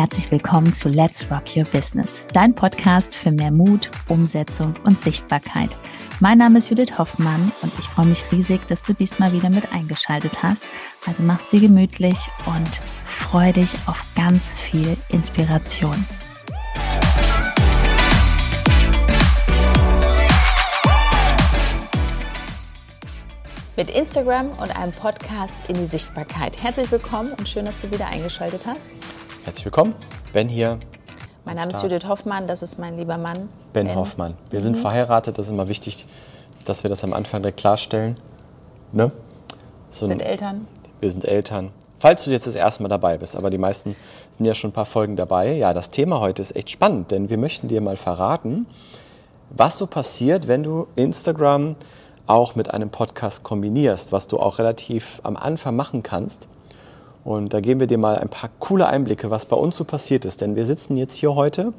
herzlich willkommen zu Let's Rock Your Business, dein Podcast für mehr Mut, Umsetzung und Sichtbarkeit. Mein Name ist Judith Hoffmann und ich freue mich riesig, dass du diesmal wieder mit eingeschaltet hast. Also mach's dir gemütlich und freu dich auf ganz viel Inspiration. mit Instagram und einem Podcast in die Sichtbarkeit. Herzlich willkommen und schön, dass du wieder eingeschaltet hast. Herzlich willkommen, Ben hier. Mein Name ist Judith Hoffmann, das ist mein lieber Mann. Ben, ben. Hoffmann. Wir sind mhm. verheiratet, das ist immer wichtig, dass wir das am Anfang direkt klarstellen. Ne? So sind Eltern. Wir sind Eltern. Falls du jetzt das erste Mal dabei bist, aber die meisten sind ja schon ein paar Folgen dabei. Ja, das Thema heute ist echt spannend, denn wir möchten dir mal verraten, was so passiert, wenn du Instagram auch mit einem Podcast kombinierst, was du auch relativ am Anfang machen kannst. Und da geben wir dir mal ein paar coole Einblicke, was bei uns so passiert ist. Denn wir sitzen jetzt hier heute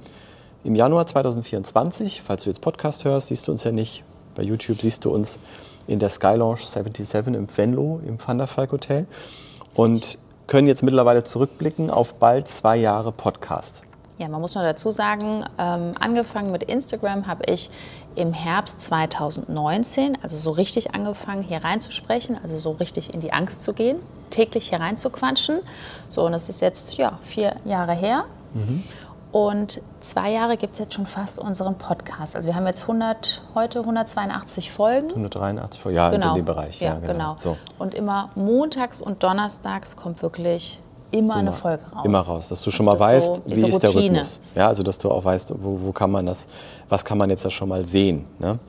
im Januar 2024. Falls du jetzt Podcast hörst, siehst du uns ja nicht. Bei YouTube siehst du uns in der Sky Lounge 77 im Venlo im Van der Falk Hotel und können jetzt mittlerweile zurückblicken auf bald zwei Jahre Podcast. Ja, man muss nur dazu sagen, ähm, angefangen mit Instagram habe ich im Herbst 2019, also so richtig angefangen, hier reinzusprechen, also so richtig in die Angst zu gehen, täglich hier reinzuquatschen. So, und das ist jetzt ja, vier Jahre her. Mhm. Und zwei Jahre gibt es jetzt schon fast unseren Podcast. Also wir haben jetzt 100, heute 182 Folgen. 183 Folgen, ja, genau. in dem Bereich. Ja, ja genau. genau. So. Und immer montags und donnerstags kommt wirklich immer so eine Folge raus. Immer raus, dass du also schon mal weißt, so, wie ist der Rhythmus. Ja, also dass du auch weißt, wo, wo, kann man das, was kann man jetzt da schon mal sehen. Ne? Mhm.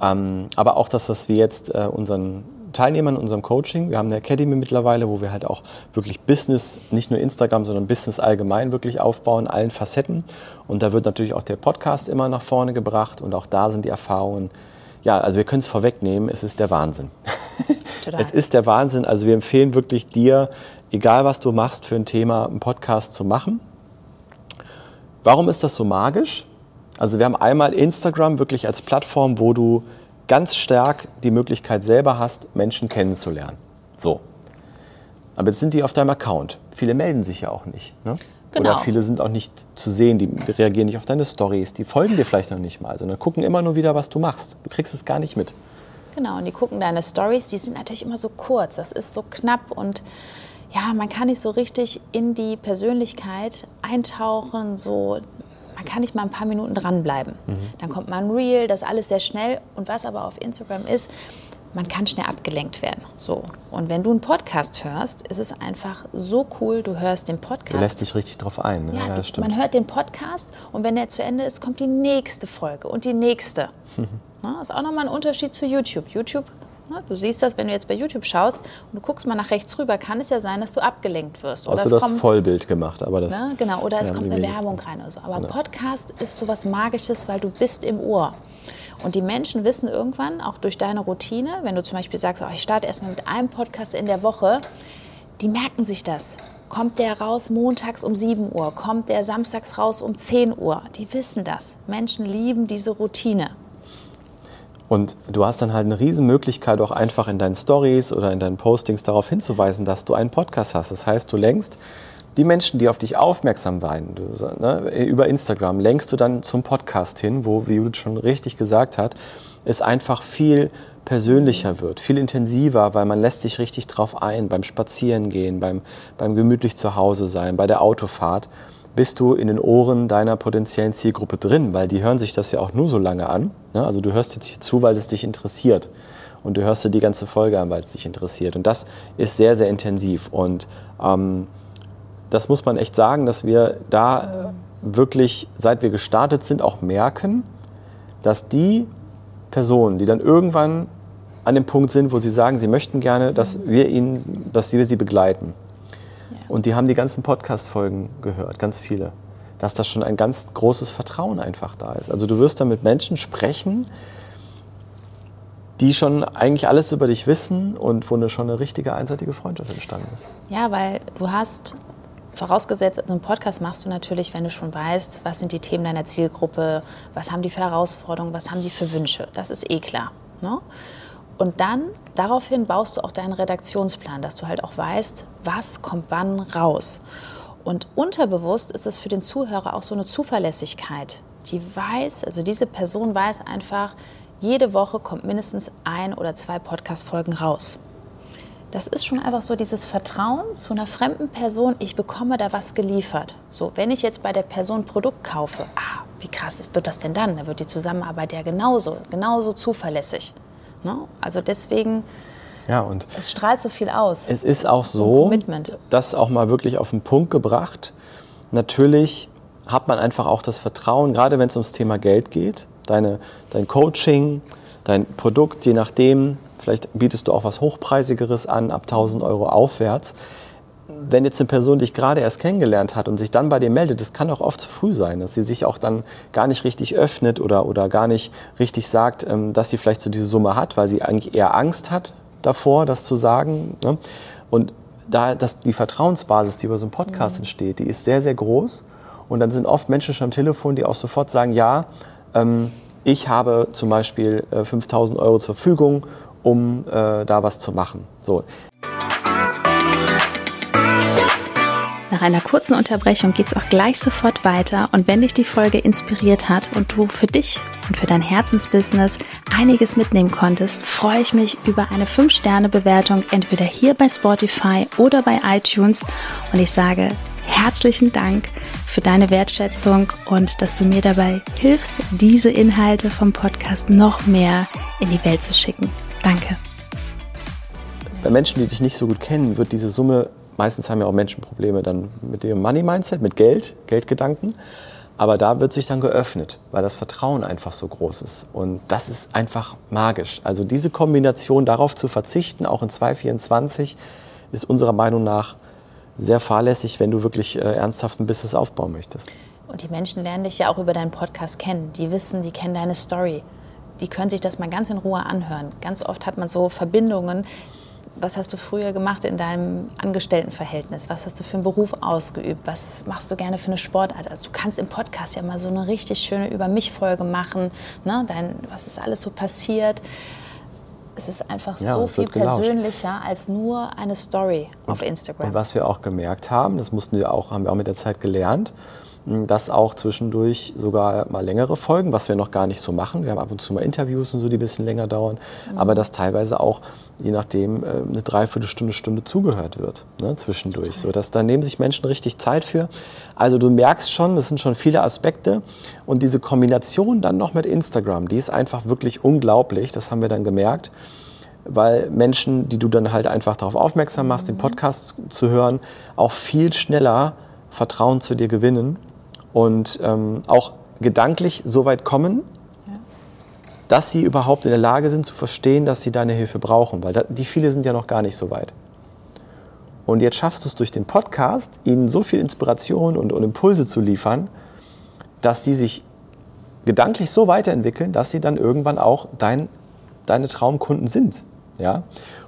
Ähm, aber auch das, was wir jetzt äh, unseren Teilnehmern in unserem Coaching, wir haben eine Academy mittlerweile, wo wir halt auch wirklich Business, nicht nur Instagram, sondern Business allgemein wirklich aufbauen, in allen Facetten. Und da wird natürlich auch der Podcast immer nach vorne gebracht und auch da sind die Erfahrungen, ja, also wir können es vorwegnehmen, es ist der Wahnsinn. es ist der Wahnsinn. Also wir empfehlen wirklich dir, egal was du machst für ein Thema, einen Podcast zu machen. Warum ist das so magisch? Also wir haben einmal Instagram wirklich als Plattform, wo du ganz stark die Möglichkeit selber hast, Menschen kennenzulernen. So. Aber jetzt sind die auf deinem Account. Viele melden sich ja auch nicht. Ne? Genau. Oder viele sind auch nicht zu sehen, die reagieren nicht auf deine Stories, die folgen dir vielleicht noch nicht mal, sondern gucken immer nur wieder, was du machst. Du kriegst es gar nicht mit. Genau, und die gucken deine Stories, die sind natürlich immer so kurz, das ist so knapp und ja, man kann nicht so richtig in die Persönlichkeit eintauchen, so man kann nicht mal ein paar Minuten dranbleiben. Mhm. Dann kommt man real, das alles sehr schnell. Und was aber auf Instagram ist, man kann schnell abgelenkt werden. So. Und wenn du einen Podcast hörst, ist es einfach so cool, du hörst den Podcast. Du lässt dich richtig drauf ein. Ne? Ja, ja du, man hört den Podcast und wenn der zu Ende ist, kommt die nächste Folge und die nächste. Das ist auch nochmal ein Unterschied zu YouTube. YouTube? Du siehst das, wenn du jetzt bei YouTube schaust und du guckst mal nach rechts rüber, kann es ja sein, dass du abgelenkt wirst. Oder Außer du hast Vollbild gemacht, aber das. Ne? Genau, oder es kommt eine Werbung rein oder so. Aber genau. Podcast ist so was Magisches, weil du bist im Ohr. Und die Menschen wissen irgendwann, auch durch deine Routine, wenn du zum Beispiel sagst, oh, ich starte erstmal mit einem Podcast in der Woche, die merken sich das. Kommt der raus montags um 7 Uhr? Kommt der samstags raus um 10 Uhr? Die wissen das. Menschen lieben diese Routine. Und du hast dann halt eine riesen Möglichkeit, auch einfach in deinen Stories oder in deinen Postings darauf hinzuweisen, dass du einen Podcast hast. Das heißt, du lenkst die Menschen, die auf dich aufmerksam werden, du, ne, über Instagram, lenkst du dann zum Podcast hin, wo, wie Judith schon richtig gesagt hat, es einfach viel persönlicher wird, viel intensiver, weil man lässt sich richtig drauf ein, beim Spazierengehen, beim, beim gemütlich zu Hause sein, bei der Autofahrt bist du in den Ohren deiner potenziellen Zielgruppe drin, weil die hören sich das ja auch nur so lange an. Ne? Also du hörst jetzt hier zu, weil es dich interessiert. Und du hörst dir die ganze Folge an, weil es dich interessiert. Und das ist sehr, sehr intensiv. Und ähm, das muss man echt sagen, dass wir da wirklich, seit wir gestartet sind, auch merken, dass die Personen, die dann irgendwann an dem Punkt sind, wo sie sagen, sie möchten gerne, dass wir ihnen, dass wir sie begleiten, und die haben die ganzen Podcast-Folgen gehört, ganz viele. Dass da schon ein ganz großes Vertrauen einfach da ist. Also du wirst da mit Menschen sprechen, die schon eigentlich alles über dich wissen und wo eine, schon eine richtige einseitige Freundschaft entstanden ist. Ja, weil du hast Vorausgesetzt, also einen Podcast machst du natürlich, wenn du schon weißt, was sind die Themen deiner Zielgruppe, was haben die für Herausforderungen, was haben die für Wünsche. Das ist eh klar. Ne? Und dann daraufhin baust du auch deinen Redaktionsplan, dass du halt auch weißt, was kommt wann raus. Und unterbewusst ist es für den Zuhörer auch so eine Zuverlässigkeit. Die weiß, also diese Person weiß einfach, jede Woche kommt mindestens ein oder zwei Podcast-Folgen raus. Das ist schon einfach so dieses Vertrauen zu einer fremden Person, ich bekomme da was geliefert. So, wenn ich jetzt bei der Person Produkt kaufe, ah, wie krass wird das denn dann? Da wird die Zusammenarbeit ja genauso, genauso zuverlässig. Ne? Also deswegen, ja, und es strahlt so viel aus. Es ist auch so, das auch mal wirklich auf den Punkt gebracht. Natürlich hat man einfach auch das Vertrauen, gerade wenn es ums Thema Geld geht, deine, dein Coaching, dein Produkt, je nachdem, vielleicht bietest du auch was Hochpreisigeres an, ab 1000 Euro aufwärts. Wenn jetzt eine Person dich gerade erst kennengelernt hat und sich dann bei dir meldet, das kann auch oft zu früh sein, dass sie sich auch dann gar nicht richtig öffnet oder, oder gar nicht richtig sagt, ähm, dass sie vielleicht so diese Summe hat, weil sie eigentlich eher Angst hat davor, das zu sagen. Ne? Und da das, die Vertrauensbasis, die über so einen Podcast mhm. entsteht, die ist sehr, sehr groß. Und dann sind oft Menschen schon am Telefon, die auch sofort sagen, ja, ähm, ich habe zum Beispiel äh, 5000 Euro zur Verfügung um äh, da was zu machen. So. Nach einer kurzen Unterbrechung geht es auch gleich sofort weiter und wenn dich die Folge inspiriert hat und du für dich und für dein Herzensbusiness einiges mitnehmen konntest, freue ich mich über eine 5-Sterne-Bewertung entweder hier bei Spotify oder bei iTunes und ich sage herzlichen Dank für deine Wertschätzung und dass du mir dabei hilfst, diese Inhalte vom Podcast noch mehr in die Welt zu schicken. Danke. Bei Menschen, die dich nicht so gut kennen, wird diese Summe, meistens haben ja auch Menschen Probleme dann mit dem Money-Mindset, mit Geld, Geldgedanken. Aber da wird sich dann geöffnet, weil das Vertrauen einfach so groß ist. Und das ist einfach magisch. Also diese Kombination darauf zu verzichten, auch in 2024, ist unserer Meinung nach sehr fahrlässig, wenn du wirklich äh, ernsthaft ein Business aufbauen möchtest. Und die Menschen lernen dich ja auch über deinen Podcast kennen. Die wissen, die kennen deine Story die können sich das mal ganz in Ruhe anhören. Ganz oft hat man so Verbindungen. Was hast du früher gemacht in deinem Angestelltenverhältnis? Was hast du für einen Beruf ausgeübt? Was machst du gerne für eine Sportart? Also du kannst im Podcast ja mal so eine richtig schöne Über mich-Folge machen. Ne? Dein, was ist alles so passiert? Es ist einfach ja, so viel persönlicher als nur eine Story auf Instagram. Und was wir auch gemerkt haben, das mussten wir auch, haben wir auch mit der Zeit gelernt, dass auch zwischendurch sogar mal längere Folgen, was wir noch gar nicht so machen. Wir haben ab und zu mal Interviews und so, die ein bisschen länger dauern, mhm. aber dass teilweise auch, je nachdem, äh, eine Dreiviertelstunde, Stunde zugehört wird ne, zwischendurch. So, dass da nehmen sich Menschen richtig Zeit für. Also du merkst schon, das sind schon viele Aspekte und diese Kombination dann noch mit Instagram, die ist einfach wirklich unglaublich. Das haben wir dann gemerkt weil Menschen, die du dann halt einfach darauf aufmerksam machst, den mhm. Podcast zu hören, auch viel schneller Vertrauen zu dir gewinnen und ähm, auch gedanklich so weit kommen, ja. dass sie überhaupt in der Lage sind zu verstehen, dass sie deine Hilfe brauchen, weil da, die viele sind ja noch gar nicht so weit. Und jetzt schaffst du es durch den Podcast, ihnen so viel Inspiration und, und Impulse zu liefern, dass sie sich gedanklich so weiterentwickeln, dass sie dann irgendwann auch dein, deine Traumkunden sind. Ja?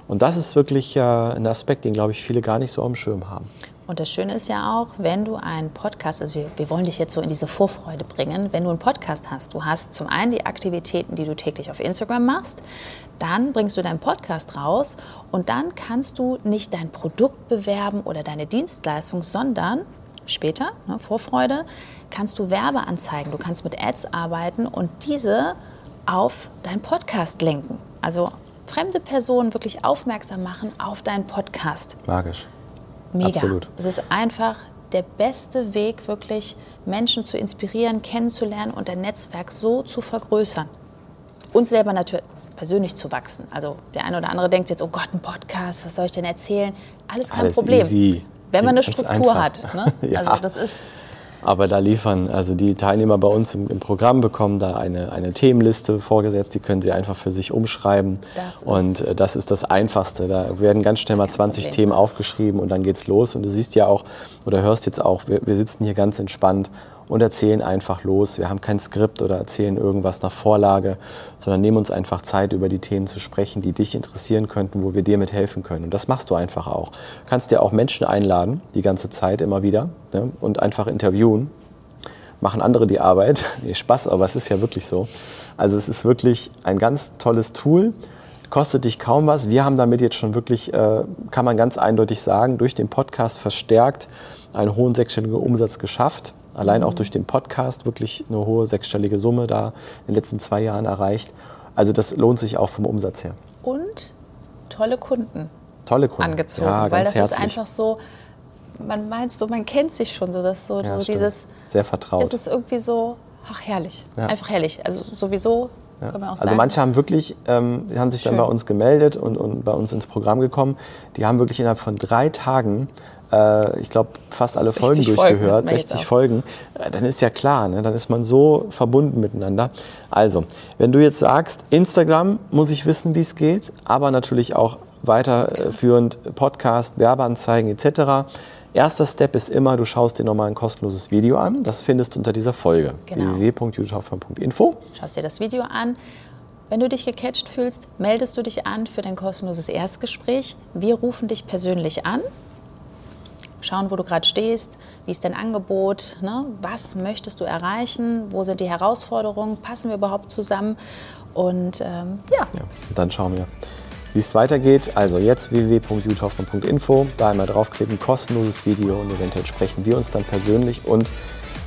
Und das ist wirklich äh, ein Aspekt, den, glaube ich, viele gar nicht so auf dem Schirm haben. Und das Schöne ist ja auch, wenn du einen Podcast, also wir, wir, wollen dich jetzt so in diese Vorfreude bringen, wenn du einen Podcast hast, du hast zum einen die Aktivitäten, die du täglich auf Instagram machst, dann bringst du deinen Podcast raus und dann kannst du nicht dein Produkt bewerben oder deine Dienstleistung, sondern später, ne, Vorfreude, kannst du Werbeanzeigen, du kannst mit Ads arbeiten und diese auf deinen Podcast lenken. Also fremde Personen wirklich aufmerksam machen auf deinen Podcast. Magisch. Mega. Absolut. Es ist einfach der beste Weg, wirklich Menschen zu inspirieren, kennenzulernen und dein Netzwerk so zu vergrößern. Und selber natürlich persönlich zu wachsen. Also der eine oder andere denkt jetzt, oh Gott, ein Podcast, was soll ich denn erzählen? Alles kein Alles Problem. Easy. Wenn man eine Struktur hat. Ne? ja. Also das ist aber da liefern, also die Teilnehmer bei uns im, im, Programm bekommen da eine, eine Themenliste vorgesetzt, die können sie einfach für sich umschreiben. Das und äh, das ist das Einfachste. Da werden ganz schnell mal 20 Problem. Themen aufgeschrieben und dann geht's los. Und du siehst ja auch oder hörst jetzt auch, wir, wir sitzen hier ganz entspannt und erzählen einfach los. Wir haben kein Skript oder erzählen irgendwas nach Vorlage, sondern nehmen uns einfach Zeit, über die Themen zu sprechen, die dich interessieren könnten, wo wir dir mit helfen können. Und das machst du einfach auch. Du kannst dir auch Menschen einladen, die ganze Zeit immer wieder, ne, und einfach interviewen. Machen andere die Arbeit. Nee, Spaß, aber es ist ja wirklich so. Also es ist wirklich ein ganz tolles Tool kostet dich kaum was. Wir haben damit jetzt schon wirklich, äh, kann man ganz eindeutig sagen, durch den Podcast verstärkt einen hohen sechsstelligen Umsatz geschafft. Allein auch durch den Podcast wirklich eine hohe sechsstellige Summe da in den letzten zwei Jahren erreicht. Also das lohnt sich auch vom Umsatz her. Und tolle Kunden Tolle Kunden. angezogen, Ja, weil das herzlich. ist einfach so, man meint so, man kennt sich schon so, dass so, Ja, so dieses, Sehr vertraut. es ist irgendwie so, ach herrlich, Ja. einfach herrlich. Also sowieso Ja. können wir auch Also sagen. manche haben wirklich, ähm, haben sich dann Schön. bei uns gemeldet und, und bei uns ins Programm gekommen. Die haben wirklich innerhalb von drei Tagen, ich glaube, fast alle 60 Folgen Folgen durchgehört, jetzt 60 auch. Folgen. Äh, dann ist ja klar, ne? dann ist man so verbunden miteinander. Also, wenn du jetzt sagst, Instagram muss ich wissen, wie es geht, aber natürlich auch weiterführend Podcast, Werbeanzeigen etc. Erster Step ist immer, du schaust dir nochmal ein kostenloses Video an. Das findest du unter dieser Folge. Genau. www.judithhoffmann.info. Schaust dir das Video an. Wenn du dich gecatcht fühlst, meldest du dich an für dein kostenloses Erstgespräch. Wir rufen dich persönlich an, schauen, wo du gerade stehst, wie ist dein Angebot, ne? was möchtest du erreichen, wo sind die Herausforderungen, passen wir überhaupt zusammen und ähm, ja, Ja, dann schauen wir, wie es weitergeht. Also jetzt www.juthoffmann.info, da einmal draufklicken, kostenloses Video und eventuell sprechen wir uns dann persönlich und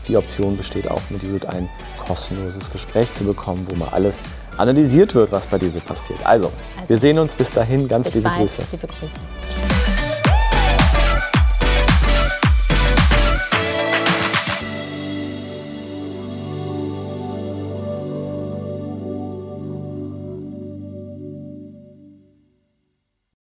die Option besteht auch mit Judith ein kostenloses Gespräch zu bekommen, wo mal alles analysiert wird, was bei dir so passiert. Also, Also, wir sehen uns bis dahin. Ganz bis liebe bald, Grüße. liebe Grüße.